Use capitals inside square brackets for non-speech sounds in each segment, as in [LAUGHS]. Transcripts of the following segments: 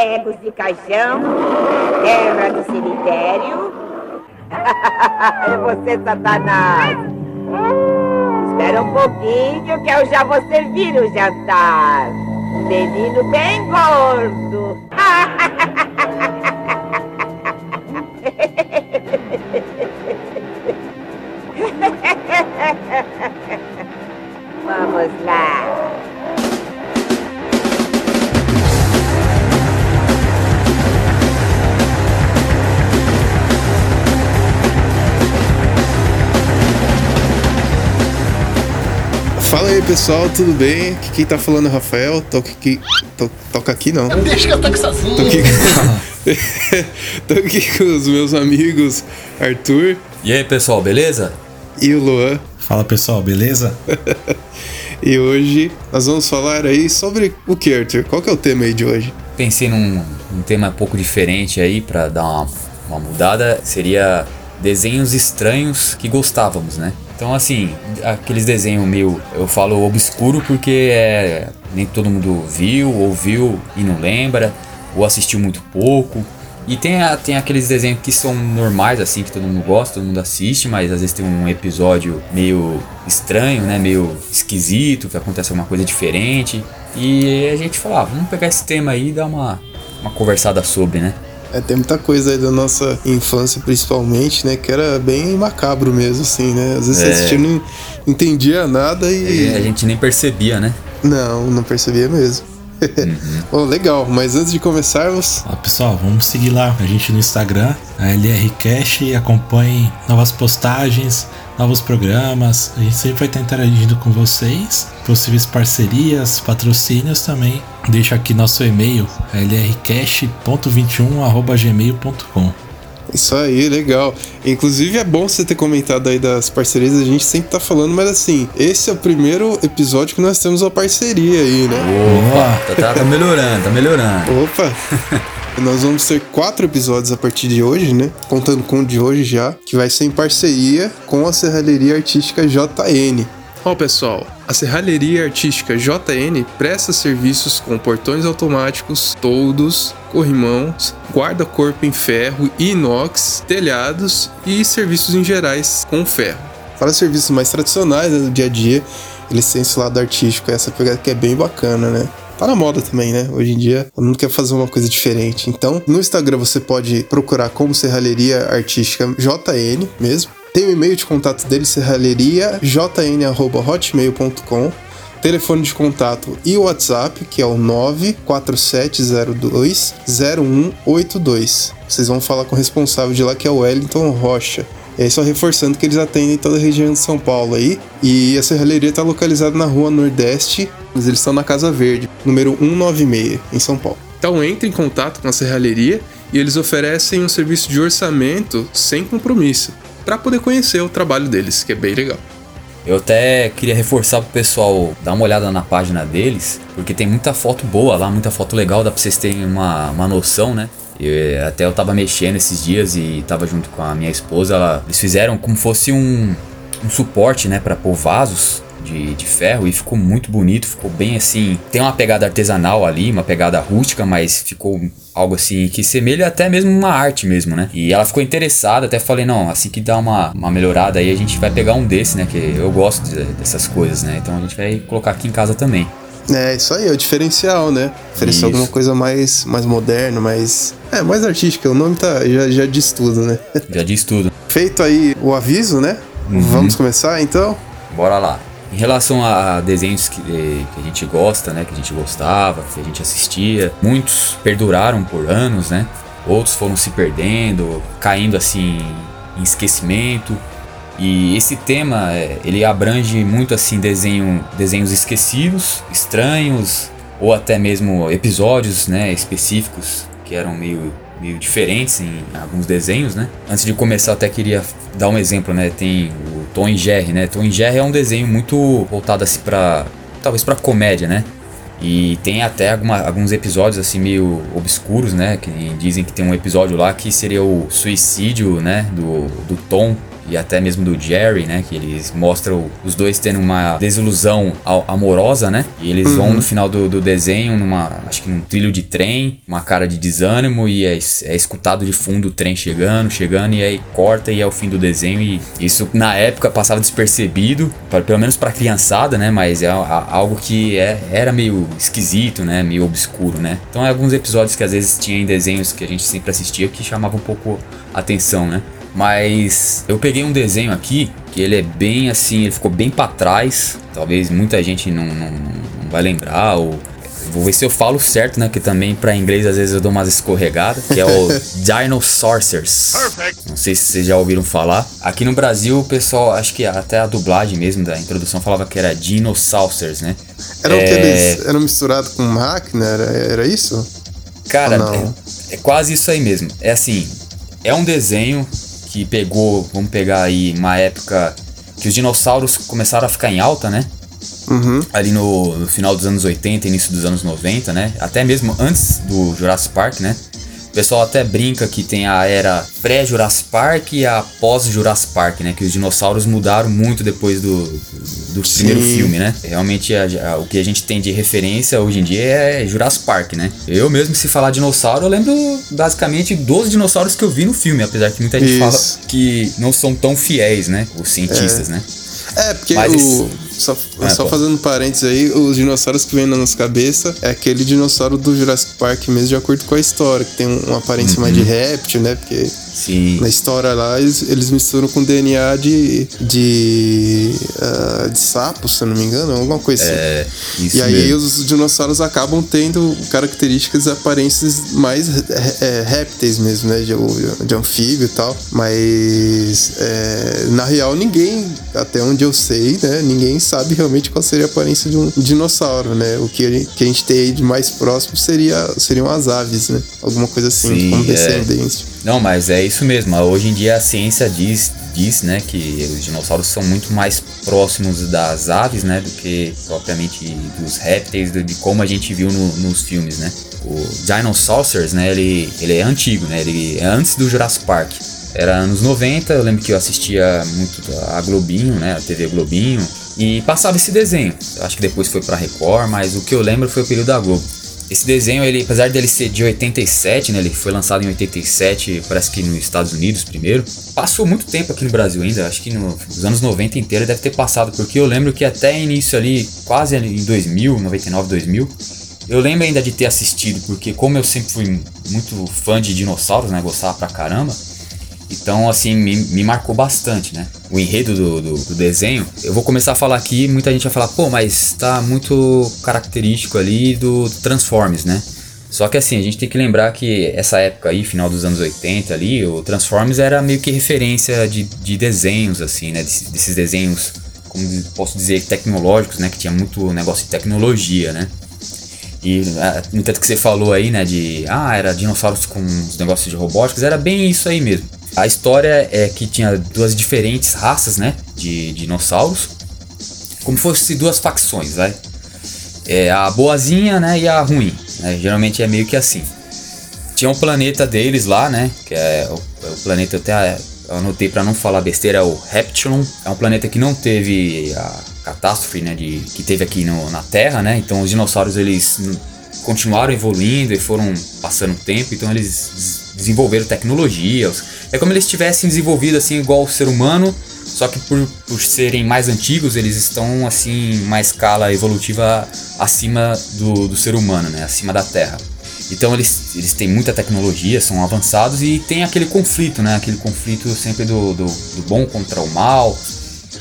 pregos de caixão, terra de cemitério. [LAUGHS] você, Satanás. Espera um pouquinho que eu já vou servir o jantar. Menino bem gordo. [LAUGHS] Vamos lá. Fala aí pessoal, tudo bem? Aqui quem tá falando é o Rafael. Toca aqui. To, toca aqui não. Deixa que eu toque sozinho. Tô aqui, [LAUGHS] tô aqui com os meus amigos Arthur E aí, pessoal, beleza? e o Luan. Fala pessoal, beleza? [LAUGHS] E hoje nós vamos falar aí sobre o que, Arthur? Qual que é o tema aí de hoje? Pensei num, num tema um pouco diferente aí pra dar uma, uma mudada. Seria desenhos estranhos que gostávamos, né? Então, assim, aqueles desenhos meio. Eu falo obscuro porque é, nem todo mundo viu, ouviu e não lembra, ou assistiu muito pouco. E tem, a- tem aqueles desenhos que são normais, assim, que todo mundo gosta, todo mundo assiste, mas às vezes tem um episódio meio estranho, né? Meio esquisito, que acontece alguma coisa diferente. E a gente fala, ah, vamos pegar esse tema aí e dar uma, uma conversada sobre, né? É, tem muita coisa aí da nossa infância, principalmente, né? Que era bem macabro mesmo, assim, né? Às vezes É. você assistia não entendia nada e. E a gente nem percebia, né? Não, não percebia mesmo. [LAUGHS] Bom, legal, mas antes de começarmos, Ó, pessoal, vamos seguir lá a gente no Instagram, a LR Cash, e acompanhe novas postagens, novos programas. A gente sempre vai estar interagindo com vocês, possíveis parcerias, patrocínios também. Deixa aqui nosso e-mail, lrcash.21@gmail.com. Isso aí, legal. Inclusive é bom você ter comentado aí das parcerias, a gente sempre tá falando, mas assim, esse é o primeiro episódio que nós temos uma parceria aí, né? Opa, tá, tá- tá melhorando, tá melhorando. Opa! Nós vamos ter quatro episódios a partir de hoje, né? Contando com o de hoje já, que vai ser em parceria com a Serralheria Artística JN. Ó, pessoal, a Serralheria Artística JN presta serviços com portões automáticos, toldos, corrimãos, guarda-corpo em ferro e inox, telhados e serviços em gerais com ferro. Para serviços mais tradicionais né, do dia a dia, eles têm esse lado artístico, essa pegada que é bem bacana, né? Tá na moda também, né? Hoje em dia, todo mundo quer fazer uma coisa diferente. Então, no Instagram você pode procurar como Serralheria Artística JN mesmo. Tem o e-mail de contato dele, serralheriajn.hotmail.com. Telefone de contato e WhatsApp, que é o 947020182. Vocês vão falar com o responsável de lá, que é o Wellington Rocha. Aí, só reforçando que eles atendem toda a região de São Paulo aí. E a serralheria está localizada na rua Nordeste, mas eles estão na Casa Verde, número 196, em São Paulo. Então entre em contato com a serralheria e eles oferecem um serviço de orçamento sem compromisso, para poder conhecer o trabalho deles, que é bem legal. Eu até queria reforçar pro pessoal dar uma olhada na página deles, porque tem muita foto boa lá, muita foto legal, dá pra vocês terem uma, uma noção, né? Eu, até eu tava mexendo esses dias e tava junto com a minha esposa, ela, eles fizeram como fosse um, um suporte, né, pra pôr vasos de, de ferro e ficou muito bonito, ficou bem assim. Tem uma pegada artesanal ali, uma pegada rústica, mas ficou algo assim que semelha até mesmo uma arte mesmo, né? E ela ficou interessada, até falei, não, assim que dá uma, uma melhorada aí, a gente vai pegar um desse, né? Que eu gosto de- dessas coisas, né? Então a gente vai colocar aqui em casa também. É, isso aí, é o diferencial, né? Oferecer alguma coisa mais, mais moderna, mais. É, mais artística. O nome tá, já, já diz tudo, né? Já diz tudo. Feito aí o aviso, né? Vamos começar então? Bora lá. Em relação a desenhos que, que a gente gosta, né? Que a gente gostava, que a gente assistia, muitos perduraram por anos, né? Outros foram se perdendo, caindo assim em esquecimento. E esse tema, eh, ele abrange muito assim desenho, desenhos esquecidos, estranhos, ou até mesmo episódios, né, específicos que eram meio meio diferentes em alguns desenhos, né? Antes de começar, até queria dar um exemplo, né? Tem o Tom e Jerry, né? Tom e Jerry é um desenho muito voltado assim para talvez para comédia, né? E tem até alguma- alguns episódios assim meio obscuros, né? Que dizem que tem um episódio lá que seria o suicídio, né? Do, do Tom e até mesmo do Jerry, né? Que eles mostram os dois tendo uma desilusão amorosa, né? E eles uhum. vão no final do, do, desenho numa, acho que num trilho de trem, uma cara de desânimo e é, é escutado de fundo o trem chegando, chegando e aí corta e é o fim do desenho e isso na época passava despercebido, pra, pelo menos para criançada, né? Mas é algo que é, era meio esquisito, né? Meio obscuro, né? Então é alguns episódios que às vezes tinha em desenhos que a gente sempre assistia que chamavam um pouco atenção, né? Mas eu peguei um desenho aqui que ele é bem assim, ele ficou bem para trás. Talvez muita gente não, não, não vai lembrar ou Vou ver se eu falo certo, né? Que também para inglês às vezes eu dou umas escorregadas. Que é o [LAUGHS] Dinosaurs. Não sei se vocês já ouviram falar. Aqui no Brasil, o pessoal, acho que até a dublagem mesmo da introdução falava que era Dinosaurs, né? Era é... o que eles eram misturados com máquina? Era, era isso? Cara, é, é quase isso aí mesmo. É assim, é um desenho que pegou, vamos pegar aí uma época que os dinossauros começaram a ficar em alta, né? Uhum. Ali no, no, final dos anos 80, início dos anos 90, né? Até mesmo antes do Jurassic Park, né? O pessoal até brinca que tem a era pré-Jurassic Park e a pós-Jurassic Park, né? Que os dinossauros mudaram muito depois do, do, do primeiro filme, né? Realmente a, a, o que a gente tem de referência hoje em dia é Jurassic Park, né? Eu mesmo, se falar dinossauro, eu lembro basicamente dos dinossauros que eu vi no filme, apesar que muita gente Isso. fala que não são tão fiéis, né? Os cientistas, é. né? É, porque Mas o. Só, é, só fazendo parênteses aí, os dinossauros que vem na nossa cabeça é aquele dinossauro do Jurassic Park mesmo, de acordo com a história, que tem uma aparência uhum. mais de réptil, né? Porque Sim. na história lá eles, eles misturam com DNA de. de. Uh, de sapo, se eu não me engano, alguma coisa assim. É, isso e aí mesmo. os dinossauros acabam tendo características e aparências mais é, répteis mesmo, né? De, de anfíbio e tal. Mas é, na real ninguém, até onde eu sei, né? Ninguém sabe realmente qual seria a aparência de um dinossauro, né? O que a gente, que a gente tem aí de mais próximo seria, seriam as aves, né? Alguma coisa assim, Sim, como é. descendente. Não, mas é isso mesmo. Hoje em dia a ciência diz, diz, né, que os dinossauros são muito mais próximos das aves, né, do que propriamente dos répteis, de como a gente viu no, nos filmes, né. O Dinosaurs, né, ele, ele é antigo, né, ele é antes do Jurassic Park. Era anos 90, eu lembro que eu assistia muito a Globinho, né, a TV Globinho, e passava esse desenho. Eu acho que depois foi pra Record, mas o que eu lembro foi o período da Globo. Esse desenho, ele, apesar dele ser de 87, né, ele foi lançado em 87, parece que nos Estados Unidos primeiro. Passou muito tempo aqui no Brasil ainda, acho que no, nos anos 90 inteiro deve ter passado, porque eu lembro que até início ali, quase em 2000, 99, 2000, eu lembro ainda de ter assistido, porque como eu sempre fui muito fã de dinossauros, né, gostava pra caramba, então, assim, me, me marcou bastante, né? O enredo do, do, do, desenho. Eu vou começar a falar aqui, muita gente vai falar, pô, mas tá muito característico ali do, Transformers, né? Só que assim, a gente tem que lembrar que essa época aí, final dos anos 80 ali, o Transformers era meio que referência de, de desenhos, assim, né? Desses desenhos, como posso dizer, tecnológicos, né? Que tinha muito negócio de tecnologia, né? E no tanto que você falou aí, né, de ah, era dinossauros com os negócios de robóticos, era bem isso aí mesmo. A história é que tinha duas diferentes raças, né, de, dinossauros, como fosse duas facções, vai. É a boazinha, né, e a ruim. Né? Geralmente é meio que assim. Tinha um planeta deles lá, né, que é o, é o planeta até anotei para não falar besteira, é o Reptilon. É um planeta que não teve a catástrofe, né, de, que teve aqui no, na Terra, né? Então os dinossauros eles continuaram evoluindo e foram passando tempo, então eles desenvolveram tecnologias. É como eles tivessem desenvolvido assim igual o ser humano, só que por, por serem mais antigos, eles estão assim uma escala evolutiva acima do, do ser humano, né? Acima da Terra. Então eles, eles têm muita tecnologia, são avançados e tem aquele conflito, né? Aquele conflito sempre do, do, do bom contra o mal.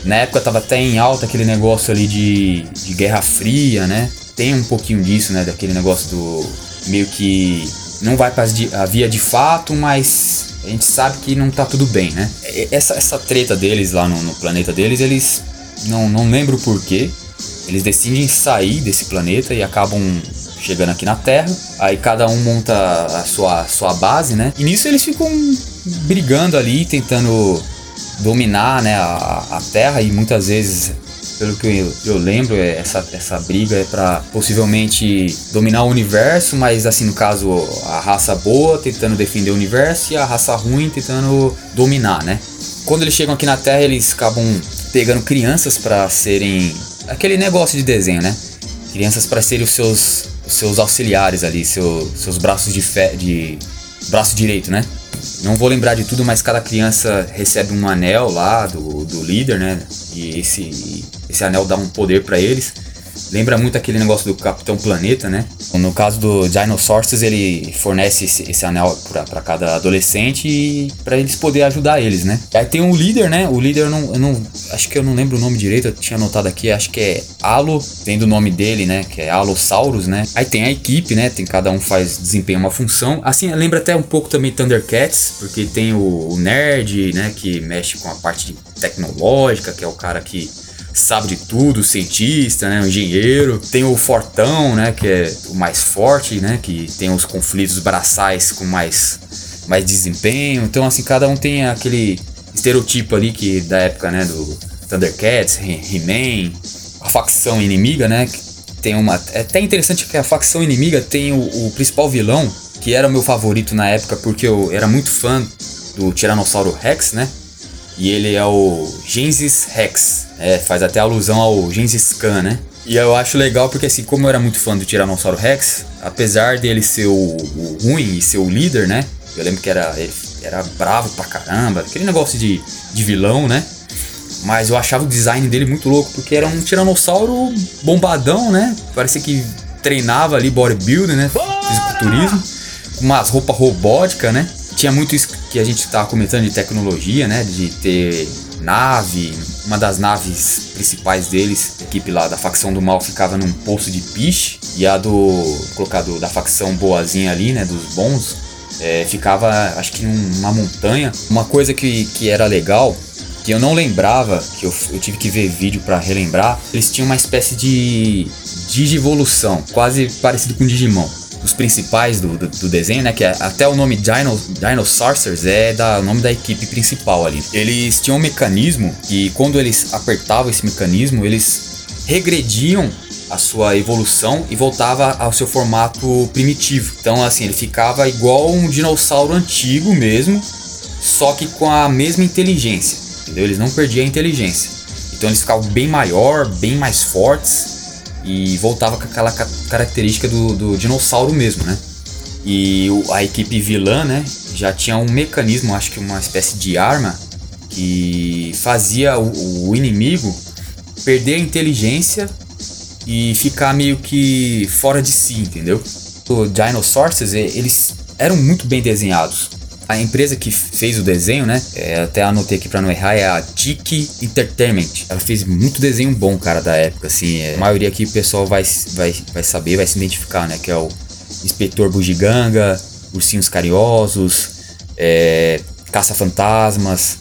Na época tava até em alta aquele negócio ali de, de Guerra Fria, né? Tem um pouquinho disso, né? Daquele negócio do meio que não vai para a via de fato, mas a gente sabe que não tá tudo bem, né? Essa, essa treta deles lá no, no planeta deles, eles não, não lembro porquê. Eles decidem sair desse planeta e acabam chegando aqui na Terra. Aí cada um monta a sua, sua base, né? E nisso eles ficam brigando ali, tentando dominar né, a, a Terra e muitas vezes pelo que eu, eu, lembro, é essa, essa briga é para possivelmente dominar o universo, mas assim, no caso, a raça boa tentando defender o universo e a raça ruim tentando dominar, né? quando eles chegam aqui na Terra, eles acabam pegando crianças para serem aquele negócio de desenho, né? Crianças para serem os seus, os seus auxiliares ali, seu, seus braços de fé, de braço direito, né? Não vou lembrar de tudo, mas cada criança recebe um anel lá do, do líder, né? E esse, esse anel dá um poder para eles. Lembra muito aquele negócio do Capitão Planeta, né? No caso do Dinosaurs, ele fornece esse, esse anel para cada adolescente para eles poderem ajudar eles, né? Aí tem o líder, né? O líder eu não, eu não. Acho que eu não lembro o nome direito, eu tinha anotado aqui, acho que é Alo, tem do nome dele, né? Que é Alosaurus, né? Aí tem a equipe, né? Tem cada um faz desempenha uma função. Assim, lembra até um pouco também Thundercats, porque tem o, o nerd, né? Que mexe com a parte tecnológica, que é o cara que sabe de tudo, cientista, né, um engenheiro. Tem o fortão, né, que é o mais forte, né, que tem os conflitos braçais com mais mais desempenho. Então assim, cada um tem aquele estereotipo ali que da época, né, do Thundercats, He-Man, a facção inimiga, né, tem uma é até interessante que a facção inimiga tem o, o principal vilão, que era o meu favorito na época porque eu era muito fã do Tiranossauro Rex, né? E ele é o Gengis Rex. É, faz até alusão ao Gengis Khan, né? E eu acho legal porque assim, como eu era muito fã do Tiranossauro Rex, apesar dele ser o, o ruim e ser o líder, né? Eu lembro que era, ele era bravo pra caramba, aquele negócio de, de vilão, né? Mas eu achava o design dele muito louco, porque era um tiranossauro bombadão, né? Parecia que treinava ali bodybuilding, né? Fisiculturismo. Com umas roupas robóticas, né? Tinha muito isso que a gente tava comentando de tecnologia, né? De ter nave. Uma das naves principais deles, a equipe lá da facção do mal, ficava num poço de piche. E a do. colocar do, da facção boazinha ali, né? Dos bons. É, ficava, acho que numa montanha. Uma coisa que, que era legal que eu não lembrava, que eu, eu tive que ver vídeo para relembrar, eles tinham uma espécie de digivolução, quase parecido com Digimon os principais do, do, do, desenho, né? Que é, até o nome Dino, Dino Sorcerers é da, o nome da equipe principal ali. Eles tinham um mecanismo que quando eles apertavam esse mecanismo, eles regrediam a sua evolução e voltava ao seu formato primitivo. Então, assim, ele ficava igual um dinossauro antigo mesmo, só que com a mesma inteligência, entendeu? Eles não perdiam a inteligência. Então, eles ficavam bem maior, bem mais fortes e voltava com aquela característica do, do dinossauro mesmo, né? E a equipe vilã, né, já tinha um mecanismo, acho que uma espécie de arma, que fazia o, o inimigo perder a inteligência e ficar meio que fora de si, entendeu? O Dinosaurs, eles eram muito bem desenhados. A empresa que fez o desenho, né? É, até anotei aqui pra não errar, é a Tiki Entertainment. Ela fez muito desenho bom, cara, da época, assim. É, a maioria aqui o pessoal vai, vai, vai saber, vai se identificar, né? Que é o Inspetor Bugiganga, Ursinhos Carinhosos, é, Caça-Fantasmas,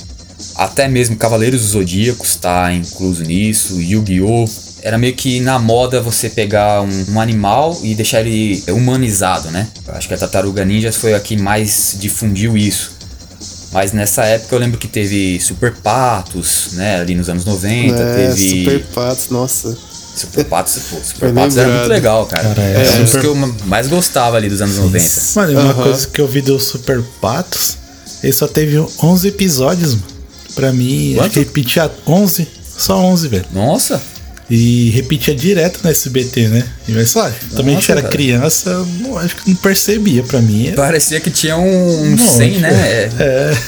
até mesmo Cavaleiros dos Zodíacos tá incluso nisso, Yu-Gi-Oh! Era meio que na moda você pegar um, um, animal e deixar ele humanizado, né? Eu acho que a Tartaruga Ninjas foi a que mais difundiu isso. Mas nessa época eu lembro que teve Super Patos, né? Ali nos anos 90. É, teve. Super Patos, nossa. Super Patos, pô, [LAUGHS] Super Patos era muito legal, cara. cara é, é um dos que eu mais gostava ali dos anos 90. Mano, uma coisa que eu vi do Super Patos, ele só teve 11 episódios, mano. Pra mim, Quanto? acho que repetia 11, só 11, velho. Nossa! E repetia direto na SBT, né? E mas lá, também a gente era cara. criança, não, acho que não percebia pra mim. Parecia que tinha um, um 100, né? É. é.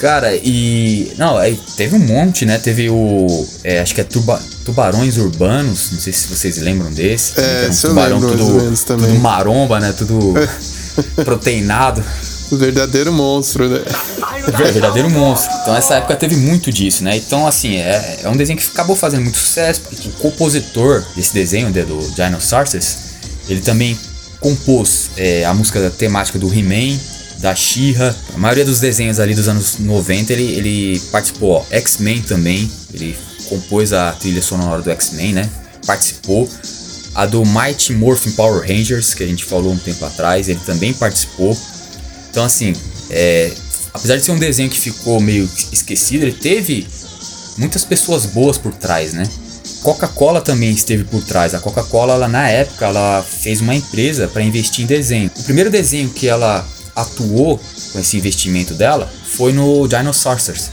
Cara, e. Não, aí teve um monte, né? Teve o. É, acho que é tuba, Tubarões Urbanos, não sei se vocês lembram desse. É, um tubarão tudo, tudo maromba, né? Tudo proteinado. O verdadeiro monstro, né? É, verdadeiro monstro. Então essa época teve muito disso, né? Então, assim, é, é um desenho que acabou fazendo muito sucesso, porque o compositor desse desenho, do Dinosaurs, ele também compôs é, a música temática do He-Man, da She-Ra, a maioria dos desenhos ali dos anos 90, ele, ele participou, X-Men também, ele compôs a trilha sonora do X-Men, né? Participou. A do Mighty Morphin Power Rangers, que a gente falou um tempo atrás, ele também participou. Então, assim, é, apesar de ser um desenho que ficou meio esquecido, ele teve muitas pessoas boas por trás, né? Coca-Cola também esteve por trás. A Coca-Cola, na época, ela fez uma empresa para investir em desenho. O primeiro desenho que ela atuou com esse investimento dela foi no Dinosaurs.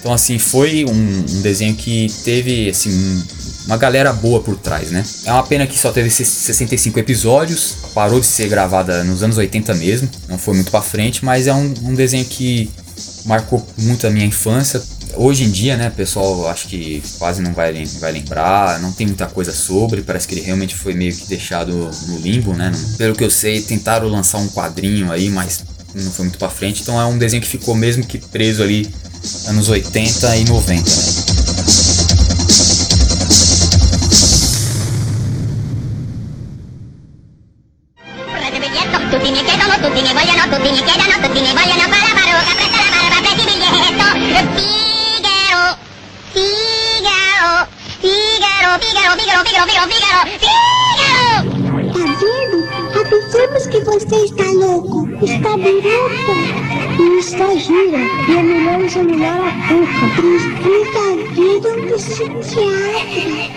Então, assim, foi um, um desenho que teve, assim, um, uma galera boa por trás, né? É uma pena que só teve 65 episódios, parou de ser gravada nos anos 80 mesmo, não foi muito pra frente, mas é um, um desenho que marcou muito a minha infância. Hoje em dia, né, pessoal, acho que quase não vai, vai lembrar, não tem muita coisa sobre, parece que ele realmente foi meio que deixado no limbo, né? Pelo que eu sei, tentaram lançar um quadrinho aí, mas não foi muito pra frente, então é um desenho que ficou mesmo que preso ali anos 80 e 90, 你，你感觉都不新鲜。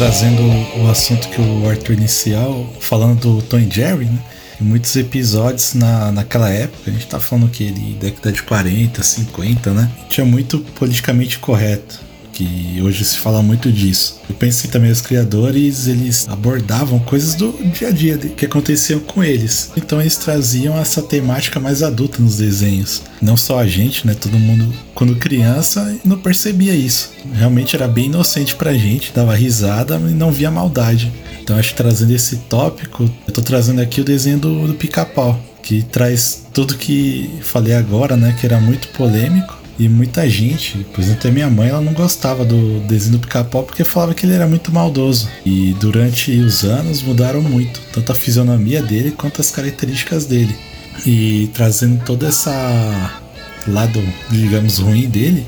Trazendo o assunto que o Arthur inicial, falando do Tom e Jerry, né? Em muitos episódios na, naquela época, a gente tá falando que ele década de 40, 50, né? Tinha muito politicamente correto que hoje se fala muito disso. Eu penso que também os criadores eles abordavam coisas do dia a dia que aconteciam com eles. Então eles traziam essa temática mais adulta nos desenhos. Não só a gente, né? Todo mundo, quando criança, não percebia isso. Realmente era bem inocente pra gente, dava risada e não via maldade. Então acho que trazendo esse tópico, eu tô trazendo aqui o desenho do, do pica-pau. Que traz tudo que falei agora, né? Que era muito polêmico e muita gente, por exemplo, até minha mãe, ela não gostava do desenho do pica-pau porque falava que ele era muito maldoso. E durante os anos mudaram muito, tanto a fisionomia dele quanto as características dele. E trazendo toda essa lado, digamos, ruim dele,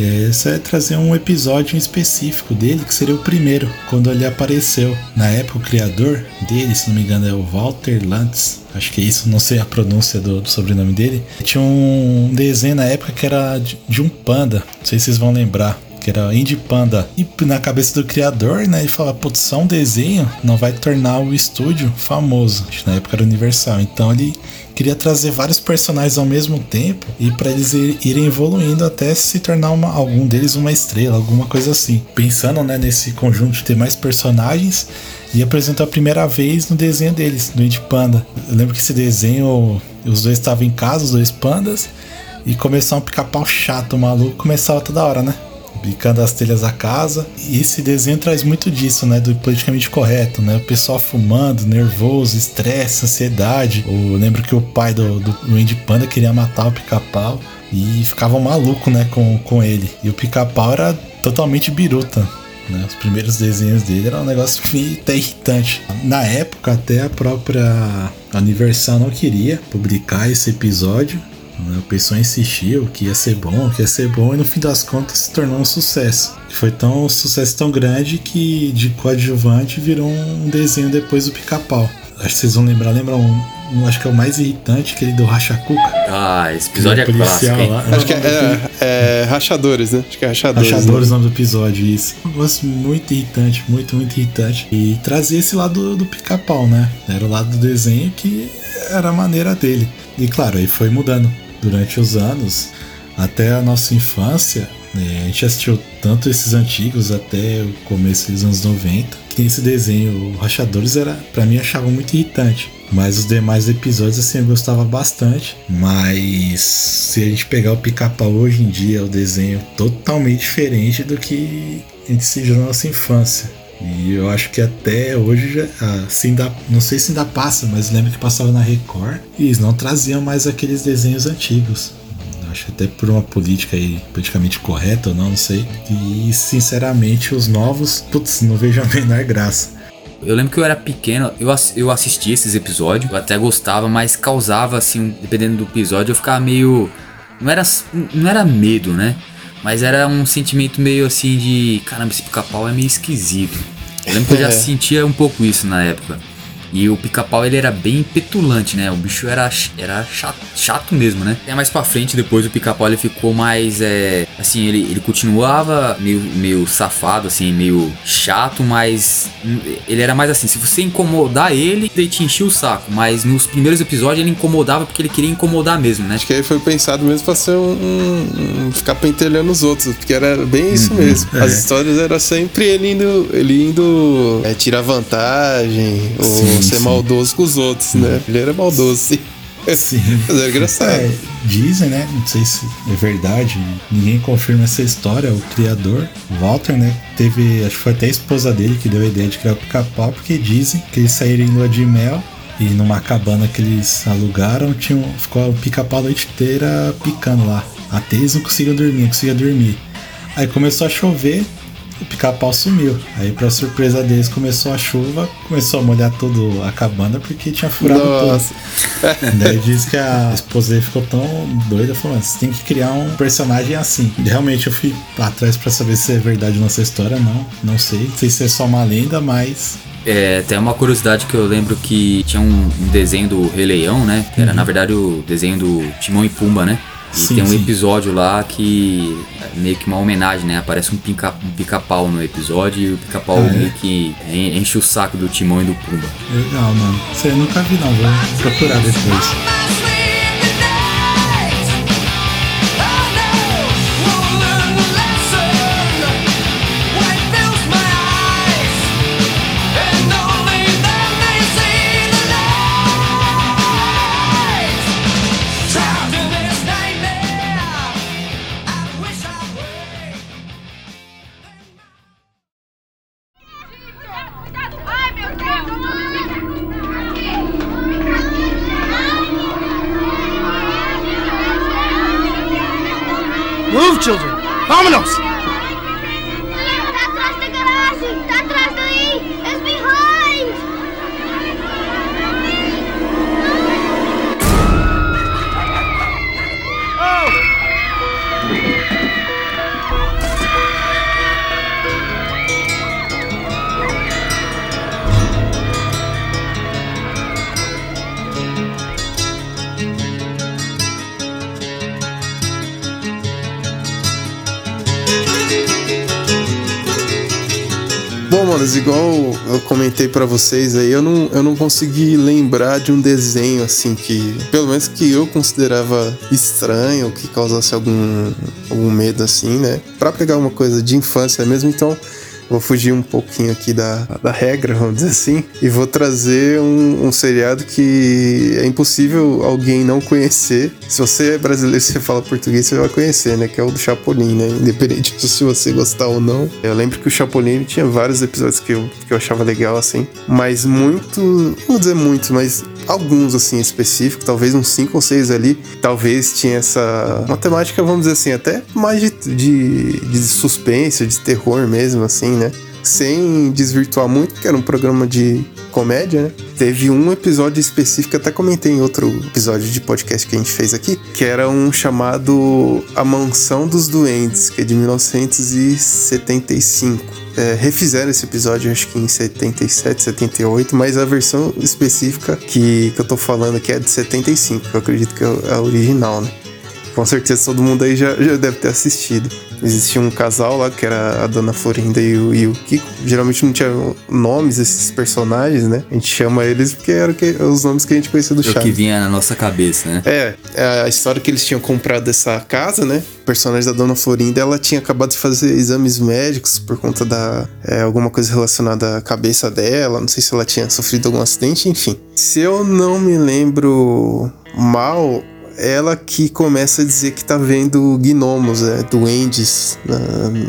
isso é trazer um episódio específico dele, que seria o primeiro, quando ele apareceu. Na época, o criador dele, se não me engano, é o Walter Lantz. Acho que é isso, não sei a pronúncia do, do sobrenome dele. Tinha um desenho na época que era de, de um panda, não sei se vocês vão lembrar que era Indie Panda. E na cabeça do criador, né, ele fala, putz, só um desenho não vai tornar o estúdio famoso. Na época era Universal. Então ele queria trazer vários personagens ao mesmo tempo e para eles irem evoluindo até se tornar uma, algum deles uma estrela, alguma coisa assim. Pensando né, nesse conjunto de ter mais personagens e apresentou a primeira vez no desenho deles, no Indie Panda. Eu lembro que esse desenho, os dois estavam em casa, os dois pandas, e começou um pica-pau chato, maluco, começava toda hora, né? Bicando as telhas da casa. E esse desenho traz muito disso, né? Do politicamente correto, né? O pessoal fumando, nervoso, estresse, ansiedade. Eu lembro que o pai do, do, Andy Panda queria matar o pica-pau e ficava maluco, né, com, com ele. E o pica-pau era totalmente biruta. Né? Os primeiros desenhos dele era um negócio [LAUGHS] até irritante. Na época, até a própria Universal não queria publicar esse episódio né? O pessoal insistiu que ia ser bom, que ia ser bom, e no fim das contas se tornou um sucesso. Foi tão um sucesso tão grande que de coadjuvante virou um desenho depois do pica-pau. Acho que vocês vão lembrar, lembram um, acho que é o mais irritante, aquele do Rachacuca. Ah, esse episódio é, é clássico? Lá. Acho que é, é, é, Rachadores, né? Acho que é Rachadores. Rachadores né? o nome do episódio, isso. Um negócio muito irritante, muito, muito irritante. E trazia esse lado do, do pica-pau, né? Era o lado do desenho que era a maneira dele. E claro, aí foi mudando durante os anos, até a nossa infância, né, a gente assistiu tanto esses antigos até o começo dos anos 90, que esse desenho, o Rachadores, era para mim achava muito irritante. Mas os demais episódios assim eu gostava bastante. Mas se a gente pegar o pica-pau hoje em dia, o desenho totalmente diferente do que a gente assistiu na nossa infância. E eu acho que até hoje já, assim ainda, não sei se ainda passa, mas lembro que passava na Record e eles não traziam mais aqueles desenhos antigos. Acho até por uma política aí politicamente correta ou não, não sei. E sinceramente os novos, putz, não vejo a [LAUGHS] menor graça. Eu lembro que eu era pequeno, eu, eu assistia esses episódios, eu até gostava, mas causava, assim, dependendo do episódio, eu ficava meio. Não era, não era medo, né? Mas era um sentimento meio assim de. Caramba, esse pica-pau é meio esquisito. Eu lembro que eu já É. sentia um pouco isso na época. E o pica-pau ele era bem petulante, né? O bicho era, era chato, chato mesmo, né? Até mais pra frente, depois o pica-pau ele ficou mais. É, assim, ele, ele continuava meio, meio safado, assim, meio chato, mas ele era mais assim. Se você incomodar ele, ele te enchia o saco. Mas nos primeiros episódios ele incomodava porque ele queria incomodar mesmo, né? Acho que aí foi pensado mesmo pra ser um, um- ficar pentelhando os outros, porque era bem isso mesmo. é. As histórias eram sempre ele indo, ele indo é, tirar vantagem ou Sim, ser sim. maldoso com os outros, né? Ele era maldoso, sim. Sim. [LAUGHS] Mas era engraçado. É, dizem, né? Não sei se é verdade, ninguém confirma essa história. O criador, Walter, né? Teve, acho que foi até a esposa dele que deu a ideia de criar o pica-pau, porque dizem que eles saíram em lua de mel e numa cabana que eles alugaram, tinha, um- ficou o pica-pau a noite inteira picando lá. Até eles não conseguiam dormir, não conseguiam dormir. Aí começou a chover, o pica-pau sumiu. Aí, pra surpresa deles, começou a chuva, começou a molhar tudo a cabana porque tinha furado tudo. Nossa. [LAUGHS] Daí diz que a esposa dele ficou tão doida, falou, "Mano, você tem que criar um personagem assim. E realmente eu fui atrás pra saber se é verdade nossa história, não, não sei. Não sei se é só uma lenda, mas É, tem uma curiosidade que eu lembro que tinha um, um desenho do Rei Leão, né? Que era na verdade o desenho do Timão e Pumba, né? E Sim, tem um sim. episódio lá que é meio que uma homenagem, né? Aparece um pica- um pica-pau no episódio e o pica-pau é? meio que en- enche o saco do Timão e do Pumba. legal, mano. Isso aí eu nunca vi não, vou procurar depois. Vámonos! Manos, igual eu comentei pra vocês aí, eu não, eu não consegui lembrar de um desenho assim que, pelo menos que eu considerava estranho, que causasse algum, algum medo assim, né? Pra pegar uma coisa de infância mesmo, então vou fugir um pouquinho aqui da, da regra, vamos dizer assim, e vou trazer um, um seriado que é impossível alguém não conhecer. Se você é brasileiro e [LAUGHS] você fala português, você vai conhecer, né? Que é o do Chapolin, né? Independente de [LAUGHS] se você gostar ou não. Eu lembro que o Chapolin tinha vários episódios que eu, que eu achava legal, assim, mas muito, vou dizer muito, mas alguns assim específicos, talvez uns cinco ou seis ali, talvez tinha essa uma temática, vamos dizer assim, até mais de, de, de suspense, de terror mesmo, assim, né? Sem desvirtuar muito, porque era um programa de comédia, né? Teve um episódio específico, até comentei em outro episódio de podcast que a gente fez aqui, que era um chamado A Mansão dos Duendes, que é de 1975. É, refizeram esse episódio, acho que em 77, 78, mas a versão específica que, que eu tô falando aqui é de 75, que eu acredito que é a original, né? Com certeza todo mundo aí já, já deve ter assistido. Existia um casal lá que era a Dona Florinda e o, e o Kiko. Geralmente não tinha nomes esses personagens, né? A gente chama eles porque eram que- os nomes que a gente conhecia do É o que Chaves. vinha na nossa cabeça, né? É, é a história que eles tinham comprado essa casa, né? O personagem da Dona Florinda, ela tinha acabado de fazer exames médicos por conta da é, alguma coisa relacionada à cabeça dela. Não sei se ela tinha sofrido algum acidente, enfim. Se eu não me lembro mal, ela que começa a dizer que tá vendo gnomos, né? Duendes na,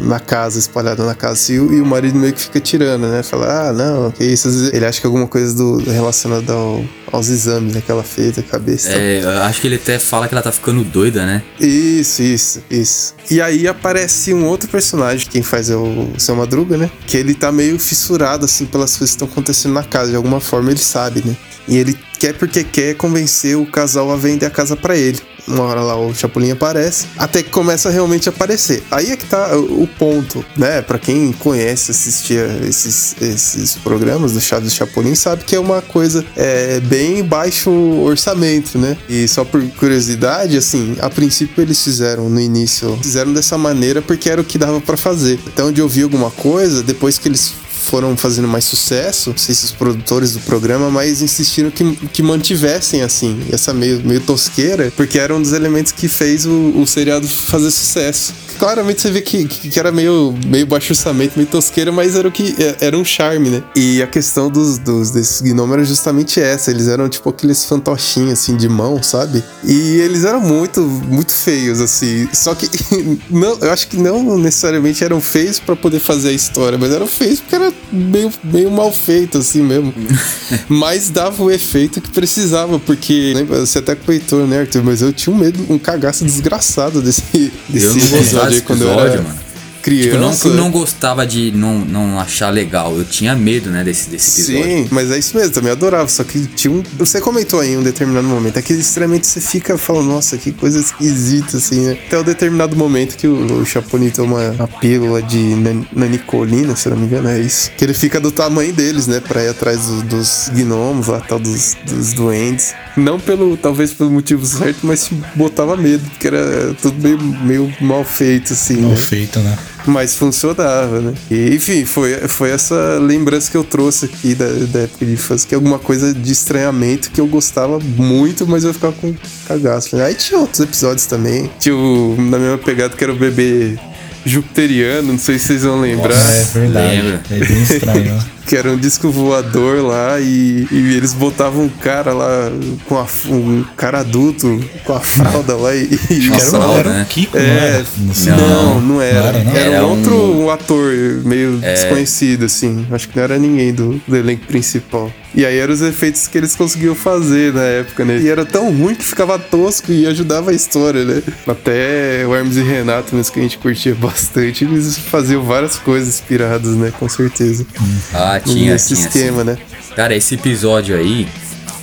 na casa, espalhada na casa. E, o- e o marido meio que fica tirando, né? Fala, ah, não, que isso. Ele acha que é alguma coisa do, relacionada ao- aos exames né, que ela fez da cabeça. É, acho que ele até fala que ela tá ficando doida, né? Isso, isso, isso. E aí aparece um outro personagem, quem faz é o Seu Madruga, né? Que ele tá meio fissurado, assim, pelas coisas que estão acontecendo na casa. De alguma forma ele sabe, né? E ele quer porque quer convencer o casal a vender a casa para ele. Uma hora lá o Chapolin aparece, até que começa a realmente aparecer. Aí é que tá o ponto, né? Para quem conhece, assistia esses, esses programas do Chaves e Chapolin, sabe que é uma coisa é, bem baixo orçamento, né? E só por curiosidade, assim, a princípio eles fizeram no início, fizeram dessa maneira porque era o que dava para fazer. Então, onde eu vi alguma coisa, depois que eles foram fazendo mais sucesso, não sei se os produtores do programa, mas insistiram que, que mantivessem assim, essa meio, meio tosqueira, porque era um dos elementos que fez o, o seriado fazer sucesso. Claramente você vê que, que era meio, meio baixo orçamento, meio tosqueira, mas era o que é, era um charme, né? E a questão dos, dos desses gnomos era justamente essa. Eles eram tipo aqueles fantochinhos assim de mão, sabe? E eles eram muito, muito feios, assim. Só que [LAUGHS] não, eu acho que não necessariamente eram feios para poder fazer a história, mas eram feios porque era meio, meio mal feito, assim mesmo. [LAUGHS] mas dava o efeito que precisava, porque lembra, você até comentou, né, Arthur? Mas eu tinha um medo, um cagaço desgraçado desse, desse eu não gostava desse quando eu episódio, era mano. Criança. Tipo, não que eu não gostava de não, não achar legal. Eu tinha medo, né, desse, desse episódio. Sim, mas é isso mesmo, também adorava. Só que tinha um. Você comentou aí em um determinado momento. É que extremamente você fica falando, nossa, que coisa esquisita, assim, né? Até o determinado momento que o, o Chapolin toma a pílula de nan- nanicolina, se eu não me engano, é isso. Que ele fica do tamanho deles, né? Pra ir atrás do- dos gnomos lá, tal, dos, dos duendes. Não pelo, talvez pelo motivo certo, mas botava medo, porque era tudo meio, meio mal feito, assim, Mal né? feito, né? Mas funcionava, né? E, enfim, foi, foi essa lembrança que eu trouxe aqui da, da época de infância, que é alguma coisa de estranhamento que eu gostava muito, mas eu ficava com cagaço. Aí tinha outros episódios também. Tinha o, na mesma pegada que era o bebê jupiteriano, não sei se vocês vão lembrar. É verdade. lembra? É bem estranho, né? [LAUGHS] Que era um disco voador lá e, e eles botavam um cara lá com a, um cara adulto com a fralda lá e. e Era, Nossa, fralda, era né? Kiko, não É, era? No não, não, era. Não era, não? Era, Era um um- outro ator meio desconhecido, assim. Acho que não era ninguém do, do elenco principal. E aí eram os efeitos que eles conseguiam fazer na época, né? E era tão ruim que ficava tosco e ajudava a história, né? Até o Hermes e Renato, mesmo que a gente curtia bastante, eles faziam várias coisas inspiradas, né? Com certeza. Ah, tinha, Nesse tinha. esquema, assim. né? Cara, esse episódio aí,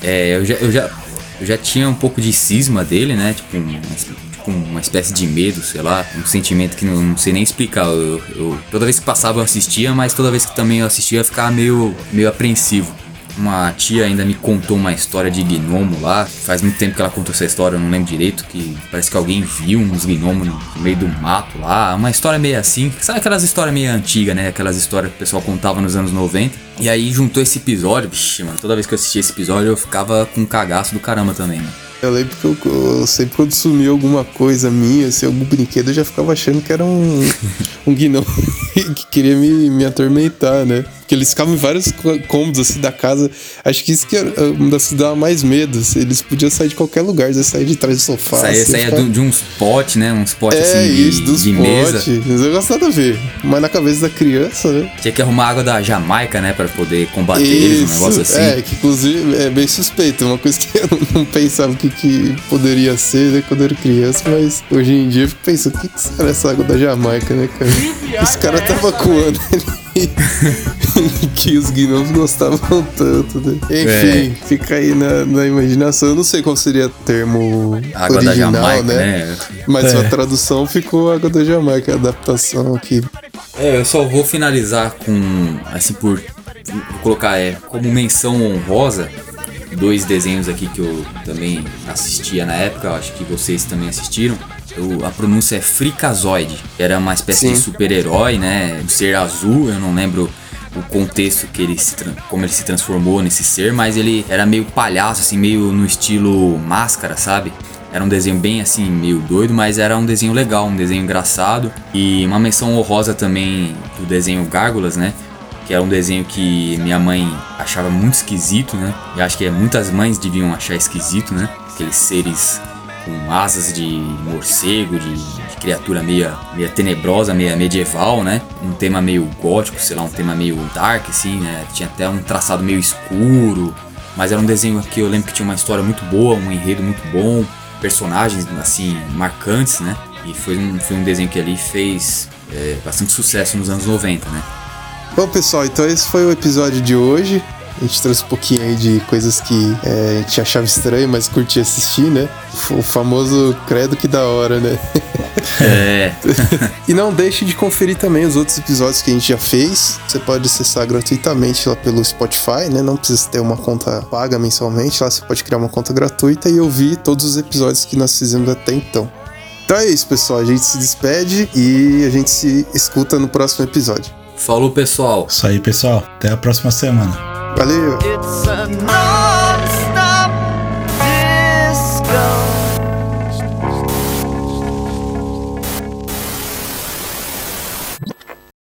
é, eu, já, eu, já, eu já tinha um pouco de cisma dele, né? Tipo, um- tipo uma espécie de medo, sei lá. Um sentimento que não, não sei nem explicar. Eu, eu- toda vez que passava eu assistia, mas toda vez que também eu assistia eu ficava meio, meio apreensivo. Uma tia ainda me contou uma história de gnomo lá. Faz muito tempo que ela contou essa história, eu não lembro direito. Que parece que alguém viu uns gnomos no meio do mato lá. Uma história meio assim. Sabe aquelas histórias meio antigas, né? Aquelas histórias que o pessoal contava nos anos 90. E aí juntou esse episódio. Vixe, mano, toda vez que eu assistia esse episódio eu ficava com um cagaço do caramba também, mano. Eu lembro que eu, eu sempre quando sumia alguma coisa minha, assim, algum brinquedo, eu já ficava achando que era um, [LAUGHS] um gnomo [LAUGHS] que queria me, me atormentar, né? Porque eles ficavam em vários cômodos assim da casa. Acho que isso que era uma das que dava mais medo. assim, Eles podiam sair de qualquer lugar, eles sair de trás do sofá. Saía, assim, saía do- de uns potes, né? Uns potes É assim de, isso, dos de mesa. potes. Mas eu gosto nada a ver. Mas na cabeça da criança, né? Tinha que arrumar água da Jamaica, né? Pra poder combater eles, um negócio assim. É, que inclusive é bem suspeito. Uma coisa que [LAUGHS] eu não pensava que, que poderia ser, né, quando eu era criança, mas hoje em dia eu fico pensando, o que, que será essa água da Jamaica, né, cara? Os caras estavam coando [LAUGHS] que os gnomos gostavam tanto, né? Enfim, fica aí na, na imaginação. Eu não sei qual seria o termo Água da original, Jamaica, né? né? Mas É. a tradução ficou água da Jamaica, a adaptação aqui. É, eu só vou finalizar com, assim, por colocar é, como menção honrosa, dois desenhos aqui que eu também assistia na época, acho que vocês também assistiram. Eu- a pronúncia é Frikazoid, era uma espécie Sim. de super-herói, né? Um ser azul, eu não lembro o contexto que ele se como ele se transformou nesse ser, mas ele era meio palhaço, assim, meio no estilo máscara, sabe? Era um desenho bem assim, meio doido, mas era um desenho legal, um desenho engraçado. E uma menção honrosa também do desenho Gárgulas, né? Que era um desenho que minha mãe achava muito esquisito, né? E acho que muitas mães deviam achar esquisito, né? Aqueles seres com asas de morcego, de, de criatura meia, meia tenebrosa, meia medieval, né? Um tema meio gótico, sei lá, um tema meio dark, assim, né? Tinha até um traçado meio escuro, mas era um desenho que eu lembro que tinha uma história muito boa, um enredo muito bom, personagens, assim, marcantes, né? E foi um, foi um desenho que ali fez é, bastante sucesso nos anos 90, né? Bom, pessoal, então esse foi o episódio de hoje. A gente trouxe um pouquinho aí de coisas que é, a gente achava estranho, mas curtia assistir, né? O famoso credo que da hora, né? É. [LAUGHS] e não deixe de conferir também os outros episódios que a gente já fez. Você pode acessar gratuitamente lá pelo Spotify, né? Não precisa ter uma conta paga mensalmente. Lá você pode criar uma conta gratuita e ouvir todos os episódios que nós fizemos até então. Então é isso, pessoal. A gente se despede e a gente se escuta no próximo episódio. Falou, pessoal. Isso aí, pessoal. Até a próxima semana. Valeu!